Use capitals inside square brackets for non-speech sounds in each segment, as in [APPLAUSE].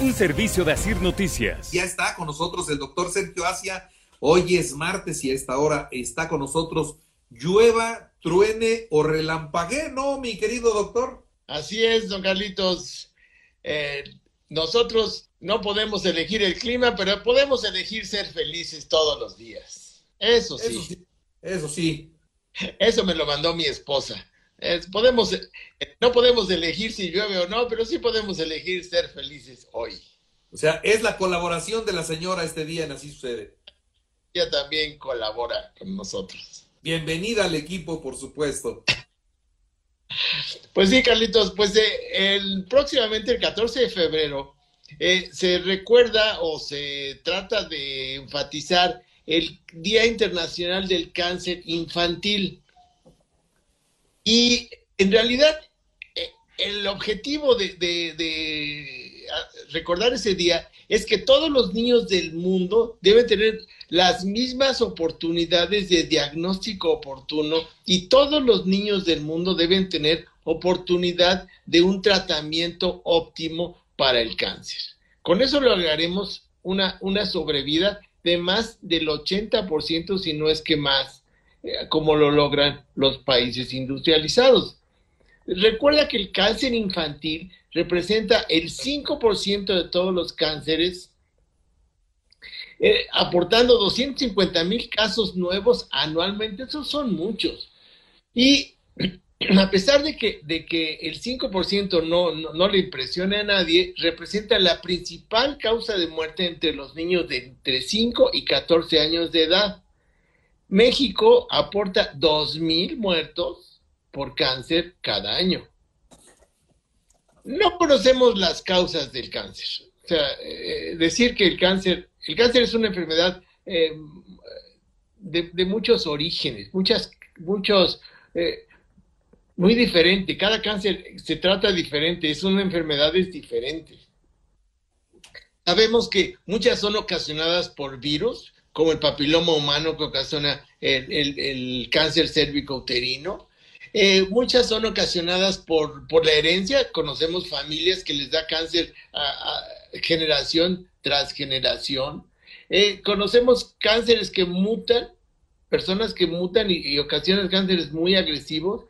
Un servicio de Asir Noticias. Ya está con nosotros el doctor Sergio Asia. Hoy es martes y a esta hora está con nosotros. Llueva, truene o relampaguee, ¿no, mi querido doctor? Así es, don Carlitos. Eh, nosotros no podemos elegir el clima, pero podemos elegir ser felices todos los días. Eso sí. Eso sí. Eso sí. Eso me lo mandó mi esposa. Es- podemos, no podemos elegir si llueve o no, pero sí podemos elegir ser felices hoy. O sea, es la colaboración de la señora este día en Así Sucede. Ella también colabora con nosotros. Bienvenida al equipo, por supuesto. Pues sí, Carlitos, pues eh, el, próximamente el 14 de febrero eh, se recuerda o se trata de enfatizar el Día Internacional del Cáncer Infantil. Y en realidad eh, el objetivo de, recordar ese día es que todos los niños del mundo deben tener las mismas oportunidades de diagnóstico oportuno y todos los niños del mundo deben tener oportunidad de un tratamiento óptimo para el cáncer. Con eso lograremos una, una sobrevida de más del 80%, si no es que más, como lo logran los países industrializados. Recuerda que el cáncer infantil representa el 5% de todos los cánceres, eh, aportando 250 mil casos nuevos anualmente. Esos son muchos. Y [CLEARS THROAT] a pesar de que, de que el 5% no, no, no le impresiona a nadie, representa la principal causa de muerte entre los niños de entre 5 y 14 años de edad. México aporta 2.000 muertos por cáncer cada año. No conocemos las causas del cáncer. O sea, eh, decir que el cáncer, el cáncer es una enfermedad eh, de, muchos orígenes, muchas, muchos, eh, muy diferente. Cada cáncer se trata diferente, son enfermedades diferentes. Sabemos que muchas son ocasionadas por virus, como el papiloma humano que ocasiona el, el- cáncer cérvico-uterino. Eh, muchas son ocasionadas por, por la herencia. Conocemos familias que les da cáncer a, generación tras generación. Eh, conocemos cánceres que mutan, personas que mutan y ocasionan cánceres muy agresivos.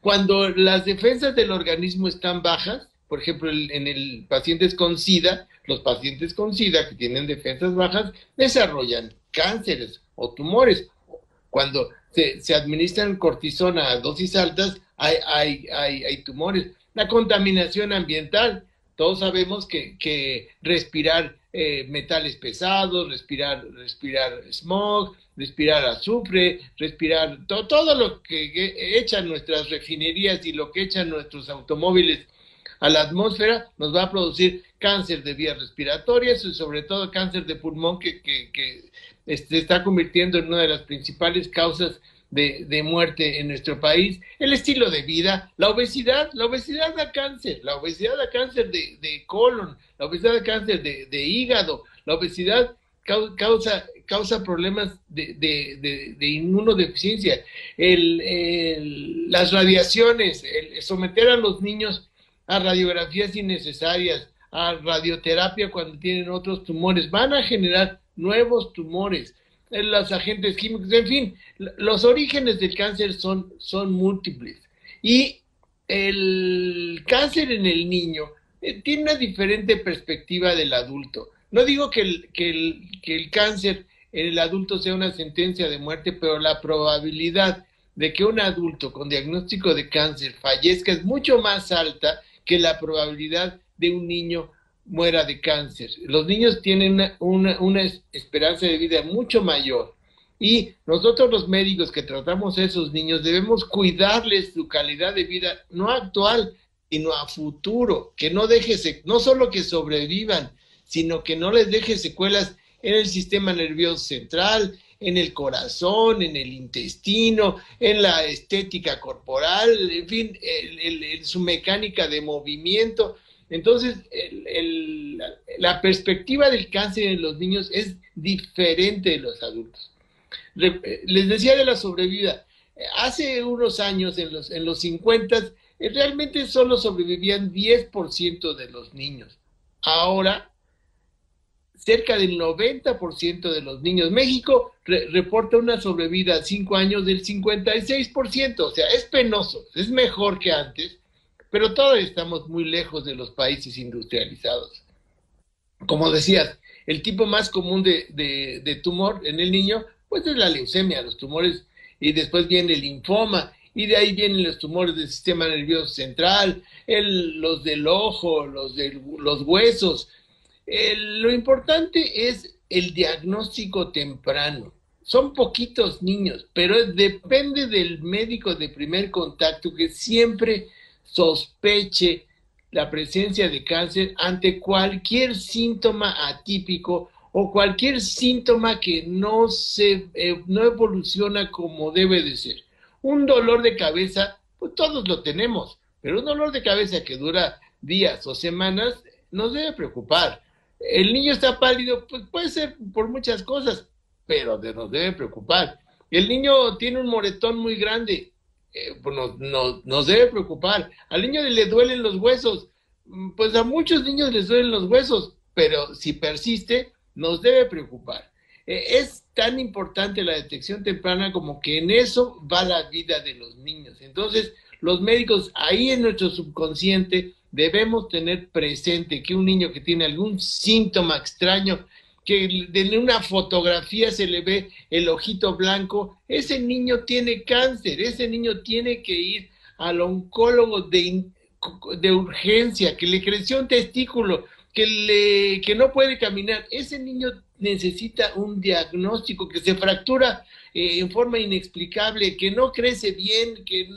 Cuando las defensas del organismo están bajas, por ejemplo, en el pacientes con SIDA, los pacientes con SIDA que tienen defensas bajas desarrollan cánceres o tumores. Cuando se, se administran cortisona a dosis altas, hay, hay, hay, hay tumores. La contaminación ambiental. Todos sabemos que, que respirar eh, metales pesados, respirar, respirar smog, respirar azufre, respirar to- todo lo que echan nuestras refinerías y lo que echan nuestros automóviles a la atmósfera nos va a producir cáncer de vías respiratorias y sobre todo cáncer de pulmón que, que, que este, se está convirtiendo en una de las principales causas de, de muerte en nuestro país. El estilo de vida, la obesidad, la obesidad da cáncer, la obesidad da cáncer de, de colon, la obesidad da cáncer de, de hígado, la obesidad cau- causa, causa problemas de inmunodeficiencia, el, el- las radiaciones, el someter a los niños a radiografías innecesarias, a radioterapia cuando tienen otros tumores, van a generar nuevos tumores, eh, los agentes químicos, en fin, los orígenes del cáncer son, son múltiples. Y el cáncer en el niño eh, tiene una diferente perspectiva del adulto. No digo que el, que, el, que el cáncer en el adulto sea una sentencia de muerte, pero la probabilidad de que un adulto con diagnóstico de cáncer fallezca es mucho más alta que la probabilidad de un niño muera de cáncer. Los niños tienen una, esperanza de vida mucho mayor Y nosotros los médicos que tratamos a esos niños debemos cuidarles su calidad de vida, no actual, sino a futuro, que no deje, no solo que sobrevivan, sino que no les deje secuelas en el sistema nervioso central, en el corazón, en el intestino, en la estética corporal, en fin, su mecánica de movimiento. Entonces, la perspectiva del cáncer en los niños es diferente de los adultos. Les decía de la sobrevida. Hace unos años, en los, en los 50, realmente solo sobrevivían 10% de los niños. Ahora, cerca del 90% de los niños. México reporta una sobrevida a 5 años del 56%, o sea, es penoso, es mejor que antes, pero todavía estamos muy lejos de los países industrializados. Como decías, el tipo más común de, tumor en el niño, pues es la leucemia, los tumores, y después viene el linfoma, y de ahí vienen los tumores del sistema nervioso central, los del ojo, los de los huesos, lo importante es el diagnóstico temprano. Son poquitos niños, pero depende del médico de primer contacto que siempre sospeche la presencia de cáncer ante cualquier síntoma atípico o cualquier síntoma que no se eh, no evoluciona como debe de ser. Un dolor de cabeza, pues todos lo tenemos, pero un dolor de cabeza que dura días o semanas nos debe preocupar el niño está pálido, pues puede ser por muchas cosas, pero nos debe preocupar. El niño tiene un moretón muy grande, eh, pues nos, debe preocupar. Al niño le duelen los huesos, mm, pues a muchos niños les duelen los huesos, pero si persiste, nos debe preocupar. Eh, es tan importante la detección temprana como que en eso va la vida de los niños. Entonces, los médicos ahí en nuestro subconsciente debemos tener presente que un niño que tiene algún síntoma extraño, que en una fotografía se le ve el ojito blanco, ese niño tiene cáncer, ese niño tiene que ir al oncólogo de, de urgencia, que le creció un testículo, que, le, que no puede caminar, ese niño necesita un diagnóstico, que se fractura eh, en forma inexplicable, que no crece bien, que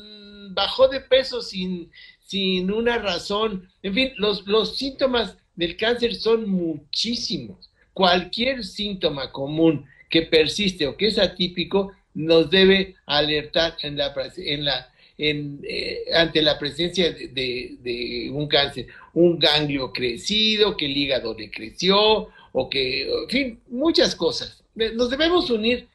bajó de peso sin, sin una razón. En fin, los, los síntomas del cáncer son muchísimos. Cualquier síntoma común que persiste o que es atípico nos debe alertar en la, en la, en, eh, ante la presencia de, un cáncer, un ganglio crecido, que el hígado le creció, o que, en fin, muchas cosas. Nos debemos unir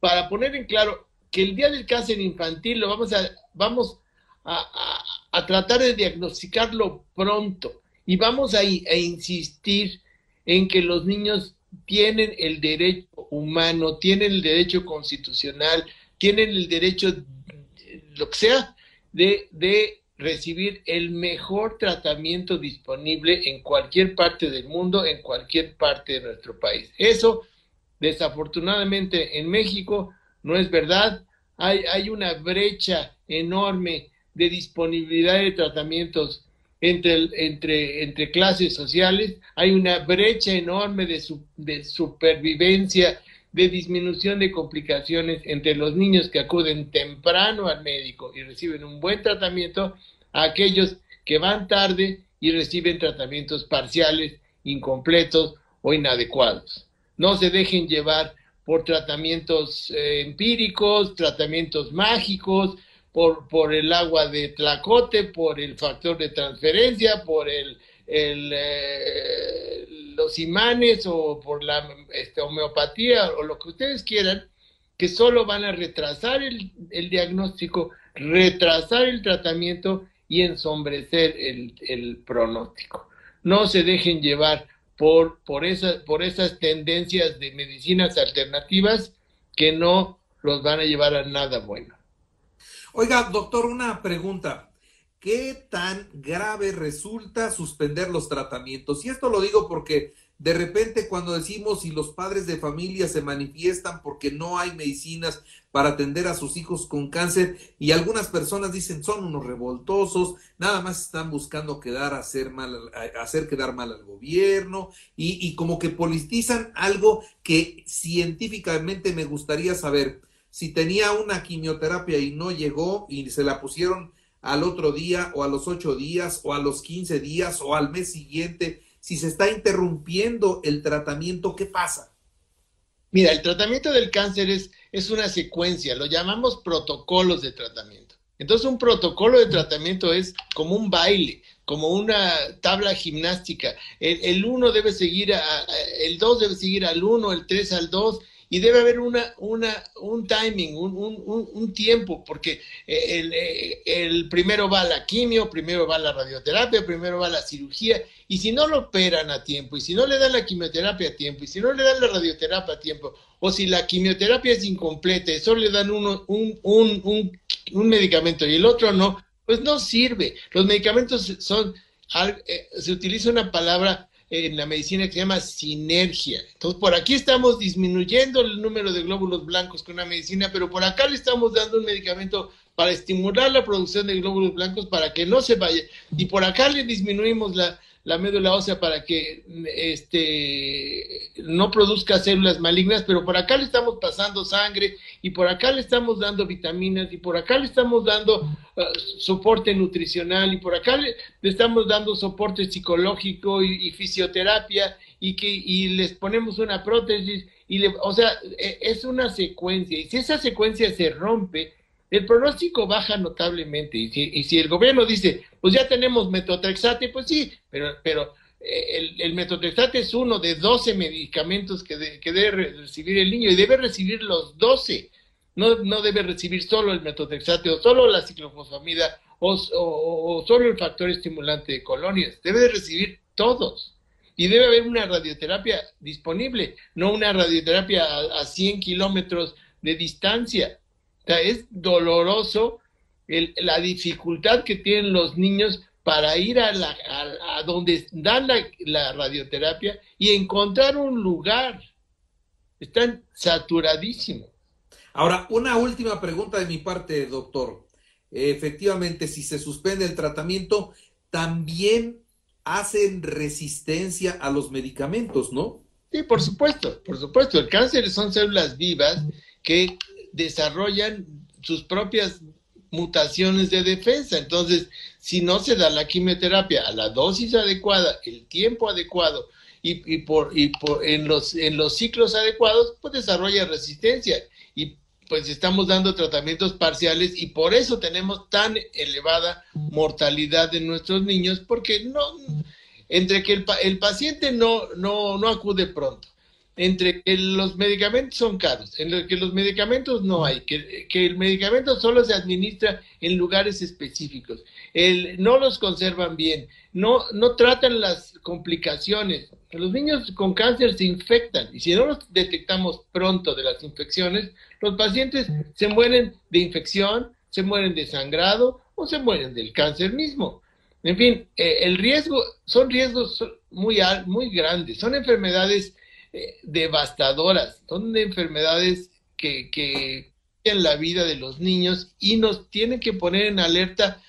para poner en claro que el día del cáncer infantil lo vamos a, vamos a, tratar de diagnosticarlo pronto y vamos a, a insistir en que los niños tienen el derecho humano, tienen el derecho constitucional, tienen el derecho, lo que sea, de, de, recibir el mejor tratamiento disponible en cualquier parte del mundo, en cualquier parte de nuestro país. Eso, desafortunadamente, en México no es verdad. Hay, hay una brecha enorme de disponibilidad de tratamientos entre, entre, clases sociales, hay una brecha enorme de, de supervivencia, de disminución de complicaciones entre los niños que acuden temprano al médico y reciben un buen tratamiento, a aquellos que van tarde y reciben tratamientos parciales, incompletos o inadecuados. No se dejen llevar por tratamientos eh, empíricos, tratamientos mágicos, por, por el agua de Tlacote, por el factor de transferencia, por el, eh, los imanes o por la este, homeopatía o lo que ustedes quieran, que solo van a retrasar el, el diagnóstico, retrasar el tratamiento y ensombrecer el, el pronóstico. No se dejen llevar por, por, esas, por esas tendencias de medicinas alternativas que no los van a llevar a nada bueno. Oiga, doctor, una pregunta. ¿Qué tan grave resulta suspender los tratamientos? Y esto lo digo porque de repente cuando decimos y los padres de familia se manifiestan porque no hay medicinas para atender a sus hijos con cáncer y algunas personas dicen son unos revoltosos, nada más están buscando quedar hacer mal, hacer quedar mal al gobierno y, y como que politizan algo que científicamente me gustaría saber. Si tenía una quimioterapia y no llegó y se la pusieron al otro día o a los ocho días o a los quince días o al mes siguiente, si se está interrumpiendo el tratamiento, ¿qué pasa? Mira, el tratamiento del cáncer es, es una secuencia, lo llamamos protocolos de tratamiento. Entonces, un protocolo de tratamiento es como un baile, como una tabla gimnástica. El, uno debe seguir, a, el dos debe seguir al uno, el tres al dos, y debe haber una, una, un timing, un, un, un tiempo, porque el, el, primero va la quimio, primero va la radioterapia, primero va la cirugía, y si no lo operan a tiempo, y si no le dan la quimioterapia a tiempo, y si no le dan la radioterapia a tiempo, o si la quimioterapia es incompleta y solo le dan uno, un, un, un, medicamento y el otro no, pues no sirve. Los medicamentos son, eh, se utiliza una palabra en la medicina que se llama sinergia. Entonces, por aquí estamos disminuyendo el número de glóbulos blancos con una medicina, pero por acá le estamos dando un medicamento para estimular la producción de glóbulos blancos para que no se vaya. Y por acá le disminuimos la, la médula ósea para que este, no produzca células malignas, pero por acá le estamos pasando sangre y por acá le estamos dando vitaminas y por acá le estamos dando uh, soporte nutricional y por acá le, estamos dando soporte psicológico y, fisioterapia y que y les ponemos una prótesis y le, o sea, e, es una secuencia y si esa secuencia se rompe, el pronóstico baja notablemente. Y si, el gobierno dice, pues ya tenemos metotrexate, pues sí, pero, eh, el, el metotrexate es uno de 12 medicamentos que, que, debe recibir el niño y debe recibir los 12. No, debe recibir solo el metotrexate o solo la ciclofosfamida o, o, solo el factor estimulante de colonias. Debe recibir todos. Y debe haber una radioterapia disponible, no una radioterapia a, a 100 kilómetros de distancia es doloroso la dificultad que tienen los niños para ir a, la, a, donde dan la, radioterapia y encontrar un lugar. Están saturadísimos. Ahora, una última pregunta de mi parte, doctor. Efectivamente, si se suspende el tratamiento, también hacen resistencia a los medicamentos, ¿no? Sí, por supuesto, por supuesto. El cáncer son células vivas que desarrollan sus propias mutaciones de defensa. Entonces, si no se da la quimioterapia a la dosis adecuada, el tiempo adecuado y, por, y por, en, los, en los ciclos adecuados, pues desarrolla resistencia. Y pues estamos dando tratamientos parciales y por eso tenemos tan elevada mortalidad de nuestros niños, porque no, entre que el, el paciente no, no, no acude pronto entre que los medicamentos son caros, en que los medicamentos no hay, que, el medicamento solo se administra en lugares específicos, el, no los conservan bien, no, no tratan las complicaciones. Los niños con cáncer se infectan y si no los detectamos pronto de las infecciones, los pacientes se mueren de infección, se mueren de sangrado o se mueren del cáncer mismo. En fin, eh, el riesgo, son riesgos muy, muy grandes, son enfermedades devastadoras, son enfermedades que, que en la vida de los niños y nos tienen que poner en alerta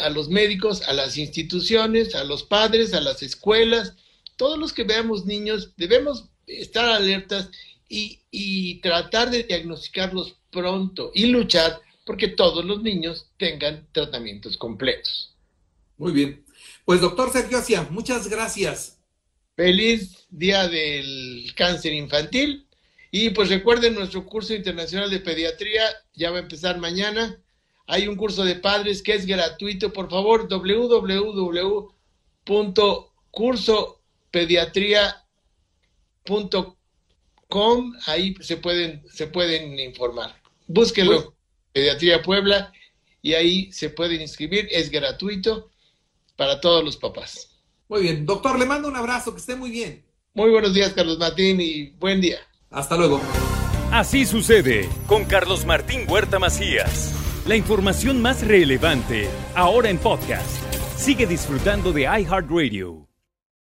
a los médicos, a las instituciones, a los padres, a las escuelas, todos los que veamos niños debemos estar alertas y, y tratar de diagnosticarlos pronto y luchar porque todos los niños tengan tratamientos completos. Muy bien. Pues doctor Sergio Asia, muchas gracias. Feliz Día del Cáncer Infantil. Y pues recuerden nuestro curso internacional de pediatría, ya va a empezar mañana. Hay un curso de padres que es gratuito. Por favor, www.cursopediatría.com. Ahí se pueden, se pueden informar. Búsquenlo, pues Pediatría Puebla, y ahí se pueden inscribir. Es gratuito para todos los papás. Muy bien. Doctor, le mando un abrazo, que esté muy bien. Muy buenos días, Carlos Martín, y buen día. Hasta luego. Así sucede con Carlos Martín Huerta Macías. La información más relevante, ahora en podcast. Sigue disfrutando de iHeartRadio.